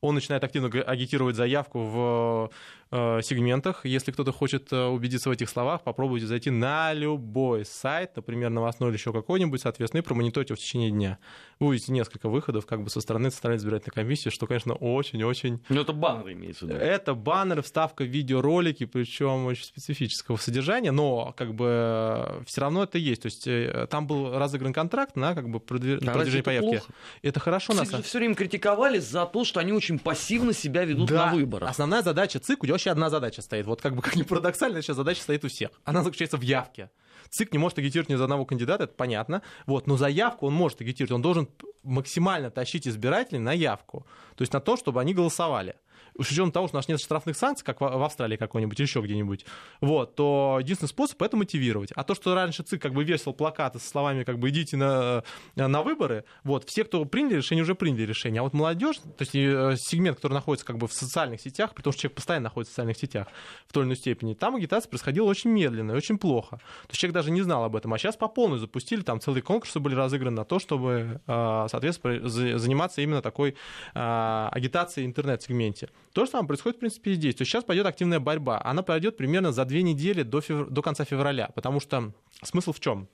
он начинает активно агитировать заявку в сегментах. Если кто-то хочет э, убедиться в этих словах, попробуйте зайти на любой сайт, например, новостной или еще какой-нибудь, соответственно, и промониторьте в течение дня. Вы увидите несколько выходов как бы со стороны Центральной избирательной комиссии, что, конечно, очень-очень... Ну, это баннеры имеется в виду. Это баннеры, вставка видеоролики, причем очень специфического содержания, но как бы все равно это есть. То есть э, там был разыгран контракт на как бы продвижение, а продвижение появки. Плохо? Это хорошо. ЦИК нас... же все время критиковали за то, что они очень пассивно себя ведут да. на выборах. Основная задача ЦИК вообще одна задача стоит. Вот как бы как ни парадоксально, сейчас задача стоит у всех. Она заключается в явке. ЦИК не может агитировать ни за одного кандидата, это понятно. Вот, но заявку он может агитировать, он должен максимально тащить избирателей на явку. То есть на то, чтобы они голосовали с учетом того, что у нас нет штрафных санкций, как в Австралии какой-нибудь, еще где-нибудь, вот, то единственный способ это мотивировать. А то, что раньше ЦИК как бы весил плакаты со словами как бы идите на, на выборы, вот, все, кто приняли решение, уже приняли решение. А вот молодежь, то есть э, сегмент, который находится как бы в социальных сетях, при том, что человек постоянно находится в социальных сетях в той или иной степени, там агитация происходила очень медленно и очень плохо. То есть человек даже не знал об этом. А сейчас по полной запустили, там целые конкурсы были разыграны на то, чтобы, э, соответственно, заниматься именно такой э, агитацией в интернет-сегменте. То же самое происходит, в принципе, и здесь. То есть сейчас пойдет активная борьба. Она пройдет примерно за две недели до, февр... до конца февраля. Потому что смысл в чем?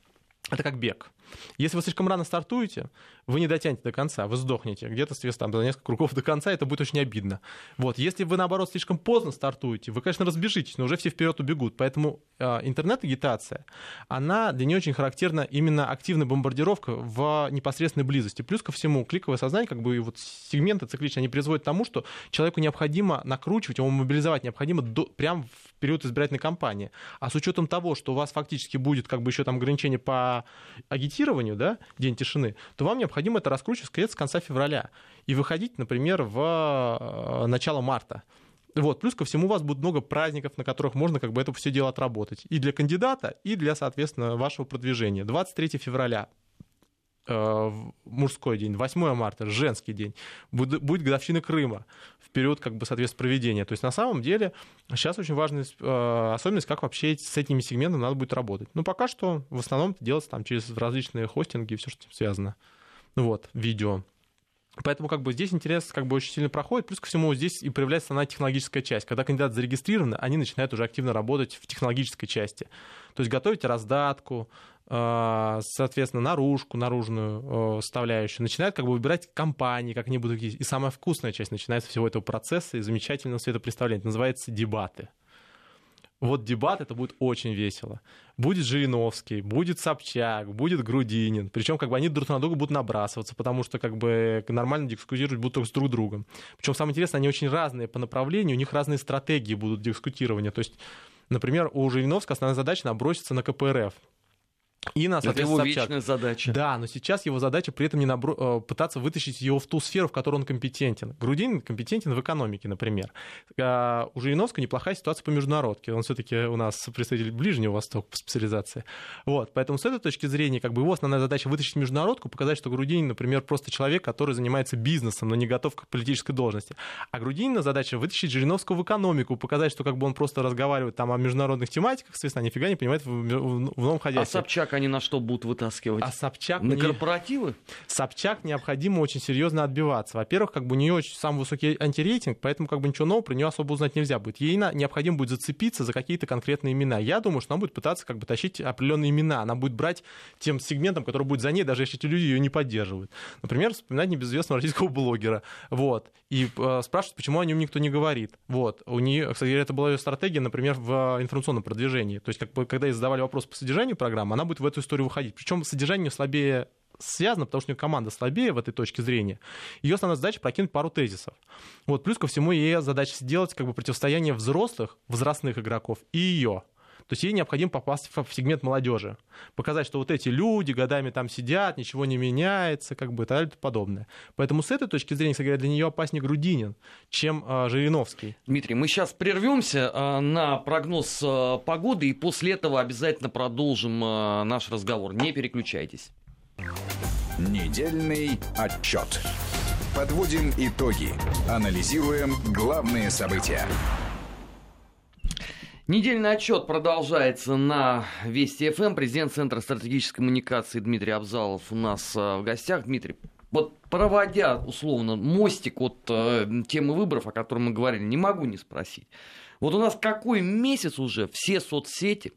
Это как бег. Если вы слишком рано стартуете, вы не дотянете до конца, вы сдохнете. Где-то, соответственно, там, до несколько кругов до конца, это будет очень обидно. Вот. Если вы, наоборот, слишком поздно стартуете, вы, конечно, разбежитесь, но уже все вперед убегут. Поэтому э, интернет-агитация, она для нее очень характерна именно активная бомбардировка в непосредственной близости. Плюс ко всему, кликовое сознание, как бы и вот сегменты цикличные, они производят к тому, что человеку необходимо накручивать, его мобилизовать необходимо до, прямо в период избирательной кампании. А с учетом того, что у вас фактически будет как бы еще там ограничение по агитированию, да, день тишины, то вам необходимо это раскручивать с конца февраля и выходить, например, в э, начало марта. Вот, плюс ко всему у вас будет много праздников, на которых можно как бы это все дело отработать. И для кандидата, и для, соответственно, вашего продвижения. 23 февраля мужской день, 8 марта женский день, будет, будет годовщина Крыма в период, как бы, соответственно, проведения. То есть, на самом деле, сейчас очень важная э, особенность, как вообще с этими сегментами надо будет работать. Ну, пока что, в основном, это делается там через различные хостинги и все, что с этим связано вот, видео. Поэтому как бы здесь интерес как бы очень сильно проходит. Плюс ко всему здесь и проявляется она технологическая часть. Когда кандидаты зарегистрированы, они начинают уже активно работать в технологической части. То есть готовить раздатку, а, соответственно, наружку, наружную составляющую. Начинают как бы выбирать компании, как они будут И самая вкусная часть начинается всего этого процесса и замечательного светопредставления. Это называется дебаты вот дебат это будет очень весело. Будет Жириновский, будет Собчак, будет Грудинин. Причем как бы они друг на друга будут набрасываться, потому что как бы нормально дискутировать будут только с друг другом. Причем самое интересное, они очень разные по направлению, у них разные стратегии будут дискутирования. То есть, например, у Жириновского основная задача наброситься на КПРФ. И на, Это его Собчак. вечная задача. Да, но сейчас его задача при этом не набро... Э, пытаться вытащить его в ту сферу, в которой он компетентен. Грудинин компетентен в экономике, например. А у Жириновского неплохая ситуация по международке. Он все-таки у нас представитель Ближнего Востока по специализации. Вот, поэтому с этой точки зрения как бы его основная задача вытащить международку, показать, что Грудинин, например, просто человек, который занимается бизнесом, но не готов к политической должности. А Грудинина задача вытащить Жириновского в экономику, показать, что как бы он просто разговаривает там о международных тематиках, соответственно, нифига не понимает в, в, в новом хозяйстве. А Собчак они на что будут вытаскивать? А Собчак... На не... корпоративы? Собчак необходимо очень серьезно отбиваться. Во-первых, как бы у нее очень самый высокий антирейтинг, поэтому как бы ничего нового про нее особо узнать нельзя будет. Ей необходимо будет зацепиться за какие-то конкретные имена. Я думаю, что она будет пытаться как бы тащить определенные имена. Она будет брать тем сегментом, который будет за ней, даже если эти люди ее не поддерживают. Например, вспоминать небезызвестного российского блогера. Вот. И э, спрашивать, почему о нем никто не говорит. Вот. У нее, кстати, это была ее стратегия, например, в информационном продвижении. То есть, как бы, когда ей задавали вопрос по содержанию программы, она будет в эту историю выходить. Причем содержание слабее связано, потому что у нее команда слабее в этой точке зрения. Ее основная задача прокинуть пару тезисов. Вот, плюс ко всему, ей задача сделать как бы противостояние взрослых, возрастных игроков и ее. То есть ей необходимо попасть в сегмент молодежи. Показать, что вот эти люди годами там сидят, ничего не меняется, как бы и так далее и подобное. Поэтому с этой точки зрения, кстати говоря, для нее опаснее Грудинин, чем э, Жириновский. Дмитрий, мы сейчас прервемся э, на прогноз э, погоды и после этого обязательно продолжим э, наш разговор. Не переключайтесь. Недельный отчет. Подводим итоги. Анализируем главные события. Недельный отчет продолжается на Вести ФМ. Президент Центра стратегической коммуникации Дмитрий Абзалов у нас э, в гостях. Дмитрий, вот проводя условно мостик от э, темы выборов, о котором мы говорили, не могу не спросить. Вот у нас какой месяц уже все соцсети,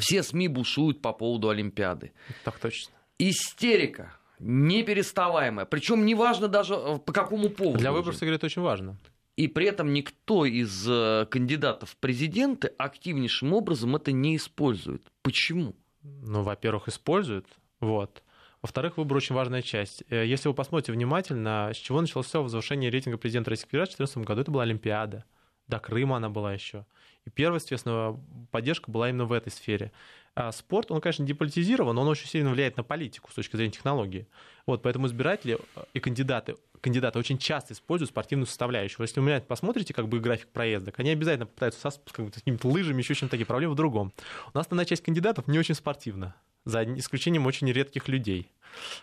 все СМИ бушуют по поводу Олимпиады. Так точно. Истерика непереставаемая. Причем неважно даже э, по какому поводу. Для выборов это очень важно. И при этом никто из э, кандидатов в президенты активнейшим образом это не использует. Почему? Ну, во-первых, используют. Вот. Во-вторых, выбор очень важная часть. Э, если вы посмотрите внимательно, с чего началось все возвышение рейтинга президента Российской Федерации в 2014 году, это была Олимпиада. До Крыма она была еще. И первая, естественно, поддержка была именно в этой сфере. А спорт, он, конечно, деполитизирован, но он очень сильно влияет на политику с точки зрения технологии. Вот, поэтому избиратели э, и кандидаты, кандидаты очень часто используют спортивную составляющую. Если вы меня посмотрите как бы график проездок, они обязательно пытаются со бы, какими-то лыжами, еще чем-то такие проблемы в другом. У нас основная часть кандидатов не очень спортивна за исключением очень редких людей.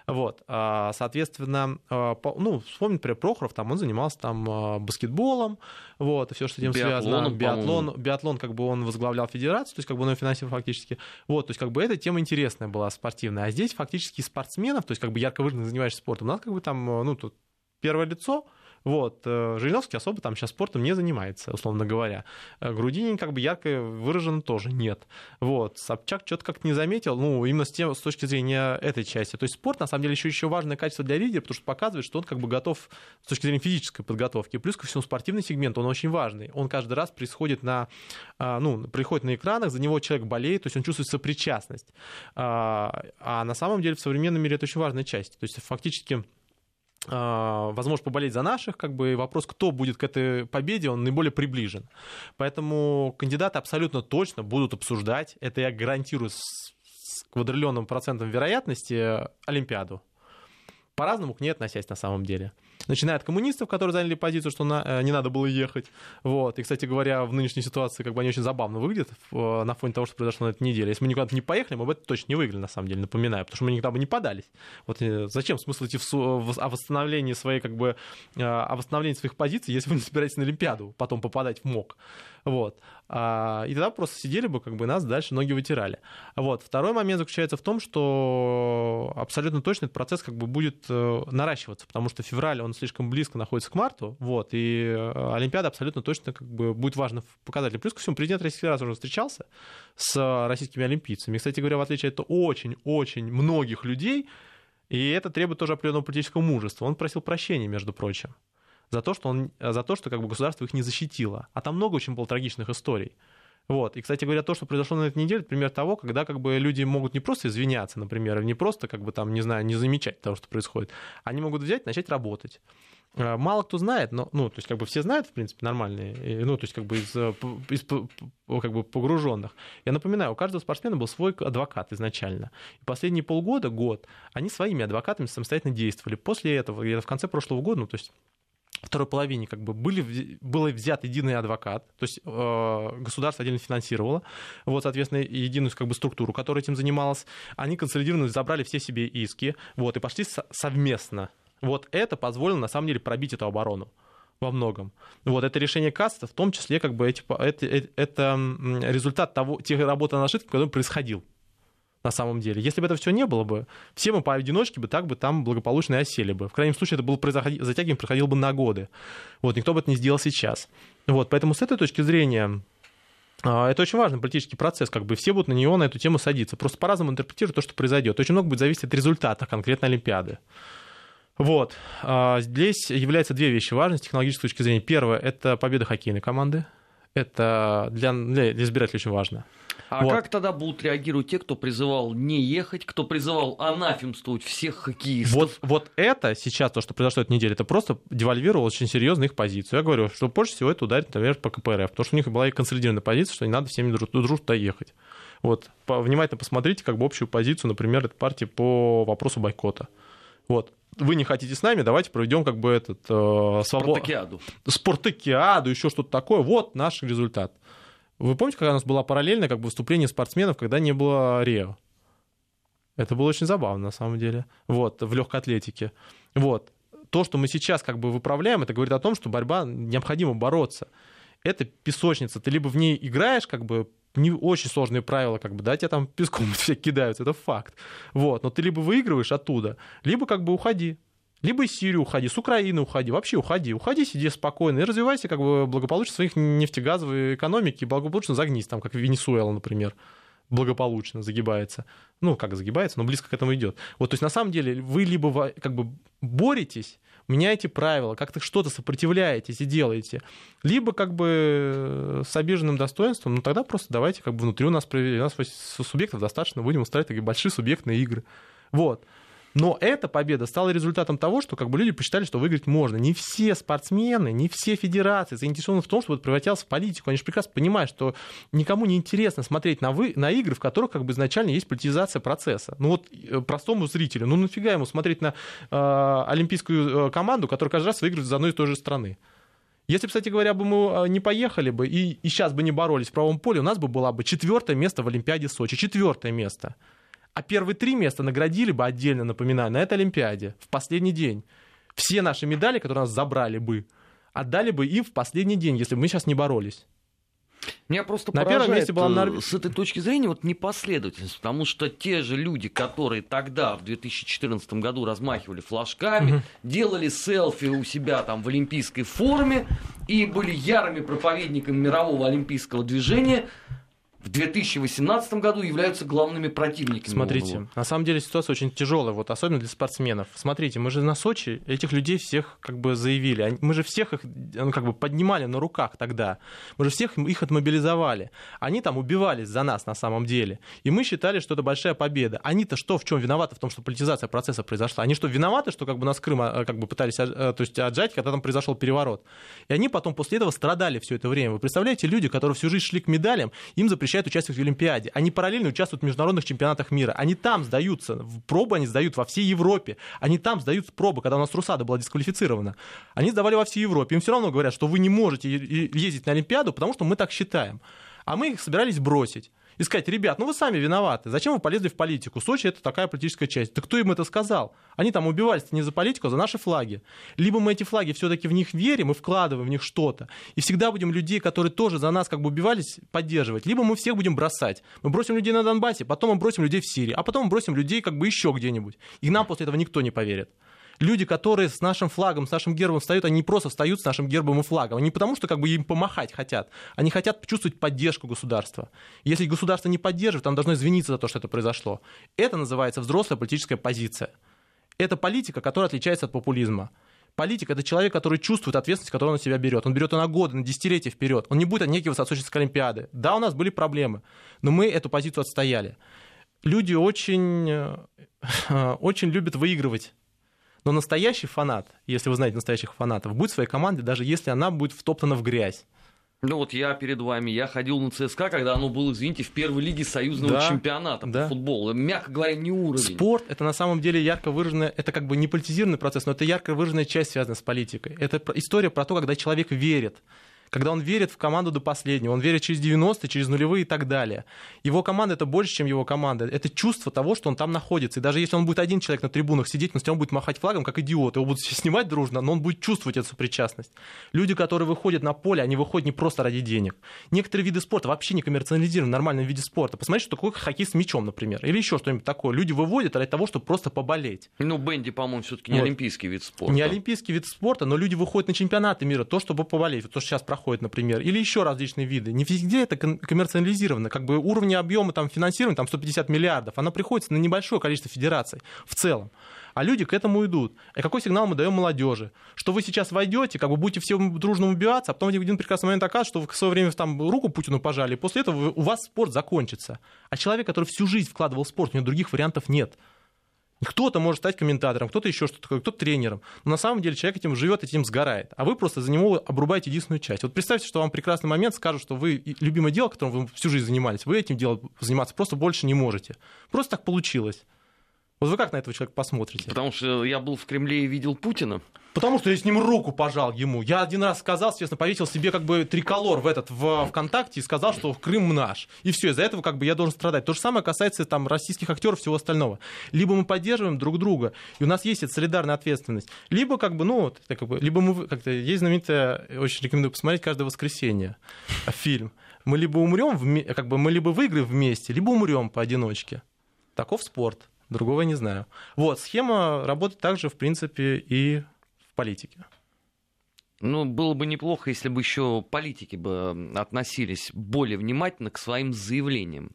Вот, а, соответственно, а, ну, вспомнить, например, Прохоров, там он занимался там а, баскетболом, вот, и все, что с этим связано. Биатлон, биатлон, как бы он возглавлял федерацию, то есть как бы он ее финансировал фактически. Вот, то есть как бы эта тема интересная была, спортивная. А здесь фактически спортсменов, то есть как бы ярко выраженно занимаешься спортом, у нас как бы там, ну, тут первое лицо, вот. Э, Жириновский особо там сейчас спортом не занимается, условно говоря. Э, Грудинин как бы ярко выражен тоже нет. Вот. Собчак что-то как-то не заметил, ну, именно с, тем, с точки зрения этой части. То есть спорт, на самом деле, еще, еще важное качество для лидера, потому что показывает, что он как бы готов с точки зрения физической подготовки. Плюс ко всему спортивный сегмент, он очень важный. Он каждый раз происходит на, а, ну, приходит на экранах, за него человек болеет, то есть он чувствует сопричастность. А, а на самом деле в современном мире это очень важная часть. То есть фактически возможность поболеть за наших, как бы вопрос, кто будет к этой победе, он наиболее приближен. Поэтому кандидаты абсолютно точно будут обсуждать, это я гарантирую с квадrilленным процентом вероятности, Олимпиаду. По-разному к ней относясь на самом деле начиная от коммунистов, которые заняли позицию, что на, э, не надо было ехать. Вот. И, кстати говоря, в нынешней ситуации как бы они очень забавно выглядят э, на фоне того, что произошло на этой неделе. Если мы никуда не поехали, мы бы это точно не выиграли, на самом деле, напоминаю, потому что мы никуда бы не подались. Вот э, зачем смысл идти в, в, о восстановлении своей, как бы, о восстановлении своих позиций, если вы не собираетесь на Олимпиаду потом попадать в МОК. Вот. А, и тогда просто сидели бы, как бы нас дальше ноги вытирали. Вот. Второй момент заключается в том, что абсолютно точно этот процесс как бы будет наращиваться, потому что февраль, он слишком близко находится к марту, вот, и э, Олимпиада абсолютно точно как бы будет важным показателем. Плюс ко всему, президент Российской Федерации уже встречался с российскими олимпийцами. Кстати говоря, в отличие от очень-очень многих людей, и это требует тоже определенного политического мужества. Он просил прощения, между прочим, за то, что, он, за то, что как бы, государство их не защитило. А там много очень было трагичных историй. Вот. И, кстати говоря, то, что произошло на этой неделе, пример того, когда как бы люди могут не просто извиняться, например, не просто как бы там, не знаю, не замечать того, что происходит, они могут взять и начать работать. Э, мало кто знает, но, ну, то есть, как бы все знают, в принципе, нормальные, ну, то есть, как бы из, э, из как бы погруженных. Я напоминаю, у каждого спортсмена был свой адвокат изначально. И последние полгода, год, они своими адвокатами самостоятельно действовали. После этого, где-то в конце прошлого года, ну, то есть второй половине как бы были, был взят единый адвокат, то есть э, государство отдельно финансировало, вот, соответственно, единую как бы, структуру, которая этим занималась. Они консолидированно забрали все себе иски, вот, и пошли совместно. Вот это позволило, на самом деле, пробить эту оборону во многом. Вот это решение каста, в том числе, как бы, эти, это, это, это результат того, тех работы на ошибках, который происходил на самом деле. Если бы это все не было бы, все мы поодиночке бы так бы там благополучно и осели бы. В крайнем случае это было произоход... затягивание проходило бы на годы. Вот, никто бы это не сделал сейчас. Вот, поэтому с этой точки зрения а, это очень важный политический процесс, как бы все будут на него, на эту тему садиться. Просто по-разному интерпретировать то, что произойдет. Очень много будет зависеть от результата конкретной Олимпиады. Вот. А, здесь являются две вещи важные с технологической точки зрения. Первое – это победа хоккейной команды. Это для, для избирателей очень важно. А вот. как тогда будут реагировать те, кто призывал не ехать, кто призывал анафемствовать всех хоккеистов? Вот, вот это сейчас, то, что произошло эту неделю, это просто девальвировало очень серьезно их позицию. Я говорю, что больше всего это ударит, например, по КПРФ, потому что у них была и консолидированная позиция, что не надо всеми друг, друг туда ехать. Вот, внимательно посмотрите как бы общую позицию, например, этой партии по вопросу бойкота. Вот, вы не хотите с нами, давайте проведем как бы этот... Э, свобод... Спартакиаду. Спартакиаду, еще что-то такое. Вот наш результат. Вы помните, когда у нас была параллельно как бы выступление спортсменов, когда не было Рио? Это было очень забавно, на самом деле. Вот, в легкой атлетике. Вот. то, что мы сейчас как бы выправляем, это говорит о том, что борьба необходимо бороться. Это песочница. Ты либо в ней играешь, как бы не очень сложные правила, как бы, да, тебя там песком все кидаются, это факт. Вот, но ты либо выигрываешь оттуда, либо как бы уходи. Либо из Сирии уходи, с Украины уходи, вообще уходи. Уходи, сиди спокойно и развивайся как бы благополучно своих нефтегазовой экономики благополучно загнись, там, как Венесуэла, например благополучно загибается. Ну, как загибается, но близко к этому идет. Вот, то есть, на самом деле, вы либо как бы боретесь, меняете правила, как-то что-то сопротивляетесь и делаете, либо как бы с обиженным достоинством, ну тогда просто давайте как бы внутри у нас, у нас субъектов достаточно, будем устраивать такие большие субъектные игры. Вот. Но эта победа стала результатом того, что как бы люди посчитали, что выиграть можно. Не все спортсмены, не все федерации заинтересованы в том, чтобы это превратилось в политику. Они же прекрасно понимают, что никому не интересно смотреть на, вы, на игры, в которых как бы изначально есть политизация процесса. Ну вот э, простому зрителю, ну нафига ему смотреть на э, олимпийскую э, команду, которая каждый раз выигрывает за одной и той же страны. Если, кстати говоря, бы мы э, не поехали бы и, и сейчас бы не боролись в правом поле, у нас бы было бы четвертое место в Олимпиаде Сочи. Четвертое место. А первые три места наградили бы отдельно, напоминаю, на этой Олимпиаде, в последний день. Все наши медали, которые нас забрали бы, отдали бы и в последний день, если бы мы сейчас не боролись. Меня просто на первом месте была Норв... с этой точки зрения вот непоследовательность, потому что те же люди, которые тогда, в 2014 году, размахивали флажками, угу. делали селфи у себя там в олимпийской форме и были ярыми проповедниками мирового олимпийского движения, в 2018 году являются главными противниками. Смотрите, Лунова. на самом деле ситуация очень тяжелая, вот особенно для спортсменов. Смотрите, мы же на Сочи этих людей всех как бы заявили, мы же всех их ну, как бы поднимали на руках тогда, мы же всех их отмобилизовали. Они там убивались за нас на самом деле, и мы считали, что это большая победа. Они-то что, в чем виноваты в том, что политизация процесса произошла? Они что, виноваты, что как бы нас Крым а, как бы пытались а, то есть отжать, когда там произошел переворот? И они потом после этого страдали все это время. Вы представляете, люди, которые всю жизнь шли к медалям, им запрещали запрещают участвовать в Олимпиаде. Они параллельно участвуют в международных чемпионатах мира. Они там сдаются. Пробы они сдают во всей Европе. Они там сдают пробы, когда у нас Русада была дисквалифицирована. Они сдавали во всей Европе. Им все равно говорят, что вы не можете ездить на Олимпиаду, потому что мы так считаем. А мы их собирались бросить и сказать, ребят, ну вы сами виноваты, зачем вы полезли в политику? Сочи это такая политическая часть. Да кто им это сказал? Они там убивались не за политику, а за наши флаги. Либо мы эти флаги все-таки в них верим и вкладываем в них что-то, и всегда будем людей, которые тоже за нас как бы убивались, поддерживать. Либо мы всех будем бросать. Мы бросим людей на Донбассе, потом мы бросим людей в Сирии, а потом мы бросим людей как бы еще где-нибудь. И нам после этого никто не поверит люди, которые с нашим флагом, с нашим гербом встают, они не просто встают с нашим гербом и флагом. Не потому, что как бы им помахать хотят. Они хотят чувствовать поддержку государства. Если государство не поддерживает, оно должно извиниться за то, что это произошло. Это называется взрослая политическая позиция. Это политика, которая отличается от популизма. Политик — это человек, который чувствует ответственность, которую он на себя берет. Он берет ее на годы, на десятилетия вперед. Он не будет отнекиваться от Сочинской Олимпиады. Да, у нас были проблемы, но мы эту позицию отстояли. Люди очень, э, очень любят выигрывать но настоящий фанат, если вы знаете настоящих фанатов, будет в своей команде, даже если она будет втоптана в грязь. Ну вот я перед вами, я ходил на ЦСКА, когда оно было, извините, в первой лиге союзного да, чемпионата да. по футболу. Мягко говоря, не уровень. Спорт — это на самом деле ярко выраженная, это как бы не политизированный процесс, но это ярко выраженная часть, связанная с политикой. Это история про то, когда человек верит когда он верит в команду до последнего, он верит через 90 через нулевые и так далее. Его команда — это больше, чем его команда. Это чувство того, что он там находится. И даже если он будет один человек на трибунах сидеть, он будет махать флагом, как идиот, его будут снимать дружно, но он будет чувствовать эту сопричастность. Люди, которые выходят на поле, они выходят не просто ради денег. Некоторые виды спорта вообще не коммерциализированы в нормальном виде спорта. Посмотрите, что такое хоккей с мячом, например, или еще что-нибудь такое. Люди выводят ради того, чтобы просто поболеть. Ну, бенди, по-моему, все-таки не вот. олимпийский вид спорта. Не олимпийский вид спорта, но люди выходят на чемпионаты мира, то, чтобы поболеть, то, что сейчас проходит, например, или еще различные виды. Не везде это коммерциализировано. Как бы уровни объема там, финансирования, там 150 миллиардов, оно приходится на небольшое количество федераций в целом. А люди к этому идут. И какой сигнал мы даем молодежи? Что вы сейчас войдете, как бы будете все дружно убиваться, а потом в один прекрасный момент окажется, что вы в свое время там руку Путину пожали, и после этого у вас спорт закончится. А человек, который всю жизнь вкладывал в спорт, у него других вариантов нет. Кто-то может стать комментатором, кто-то еще что-то такое, кто-то тренером. Но на самом деле человек этим живет, этим сгорает. А вы просто за него обрубаете единственную часть. Вот представьте, что вам прекрасный момент скажут, что вы любимое дело, которым вы всю жизнь занимались, вы этим делом заниматься просто больше не можете. Просто так получилось. Вот вы как на этого человека посмотрите? Потому что я был в Кремле и видел Путина. Потому что я с ним руку пожал ему. Я один раз сказал, честно, повесил себе как бы триколор в этот в ВКонтакте и сказал, что Крым наш. И все, из-за этого как бы я должен страдать. То же самое касается там российских актеров всего остального. Либо мы поддерживаем друг друга, и у нас есть эта солидарная ответственность. Либо как бы, ну, вот, как бы, либо мы как-то есть знаменитое, очень рекомендую посмотреть каждое воскресенье фильм. Мы либо умрем, как бы мы либо выиграем вместе, либо умрем поодиночке. Таков спорт. Другого не знаю. Вот, схема работает также, в принципе, и в политике. Ну, было бы неплохо, если бы еще политики бы относились более внимательно к своим заявлениям.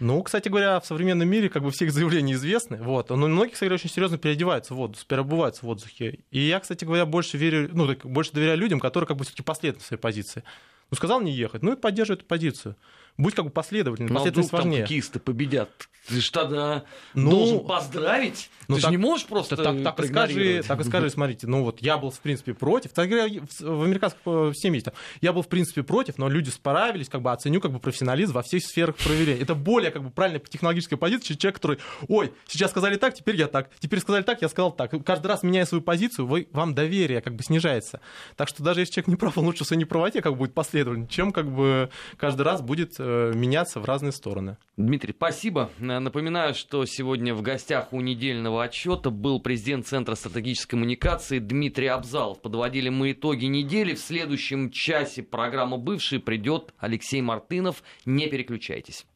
Ну, кстати говоря, в современном мире как бы все их заявления известны. Вот. Но многие, кстати, очень серьезно переодеваются в воздух, переобуваются в воздухе. И я, кстати говоря, больше верю, ну, больше доверяю людям, которые как бы все-таки последовательны в своей позиции. Ну, сказал не ехать, ну и поддерживает позицию. Будь как бы последовательным, ну, а последовательность важнее. там хоккеисты победят, ты же тогда ну, должен поздравить. Ну, ты так, же не можешь просто так, так, и скажи, так и скажи, смотрите, ну вот я был, в принципе, против. Так в американском семье я был, в принципе, против, но люди справились, как бы оценю как бы профессионализм во всех сферах проверения. Это более как бы правильная технологическая позиция, чем человек, который, ой, сейчас сказали так, теперь я так, теперь сказали так, я сказал так. Каждый раз меняя свою позицию, вы, вам доверие как бы снижается. Так что даже если человек не прав, он лучше в своей неправоте как бы будет последовательным, чем как бы каждый раз будет э, Э, меняться в разные стороны. Дмитрий, спасибо. Напоминаю, что сегодня в гостях у недельного отчета был президент Центра стратегической коммуникации Дмитрий Абзалов. Подводили мы итоги недели. В следующем часе программа «Бывший» придет Алексей Мартынов. Не переключайтесь.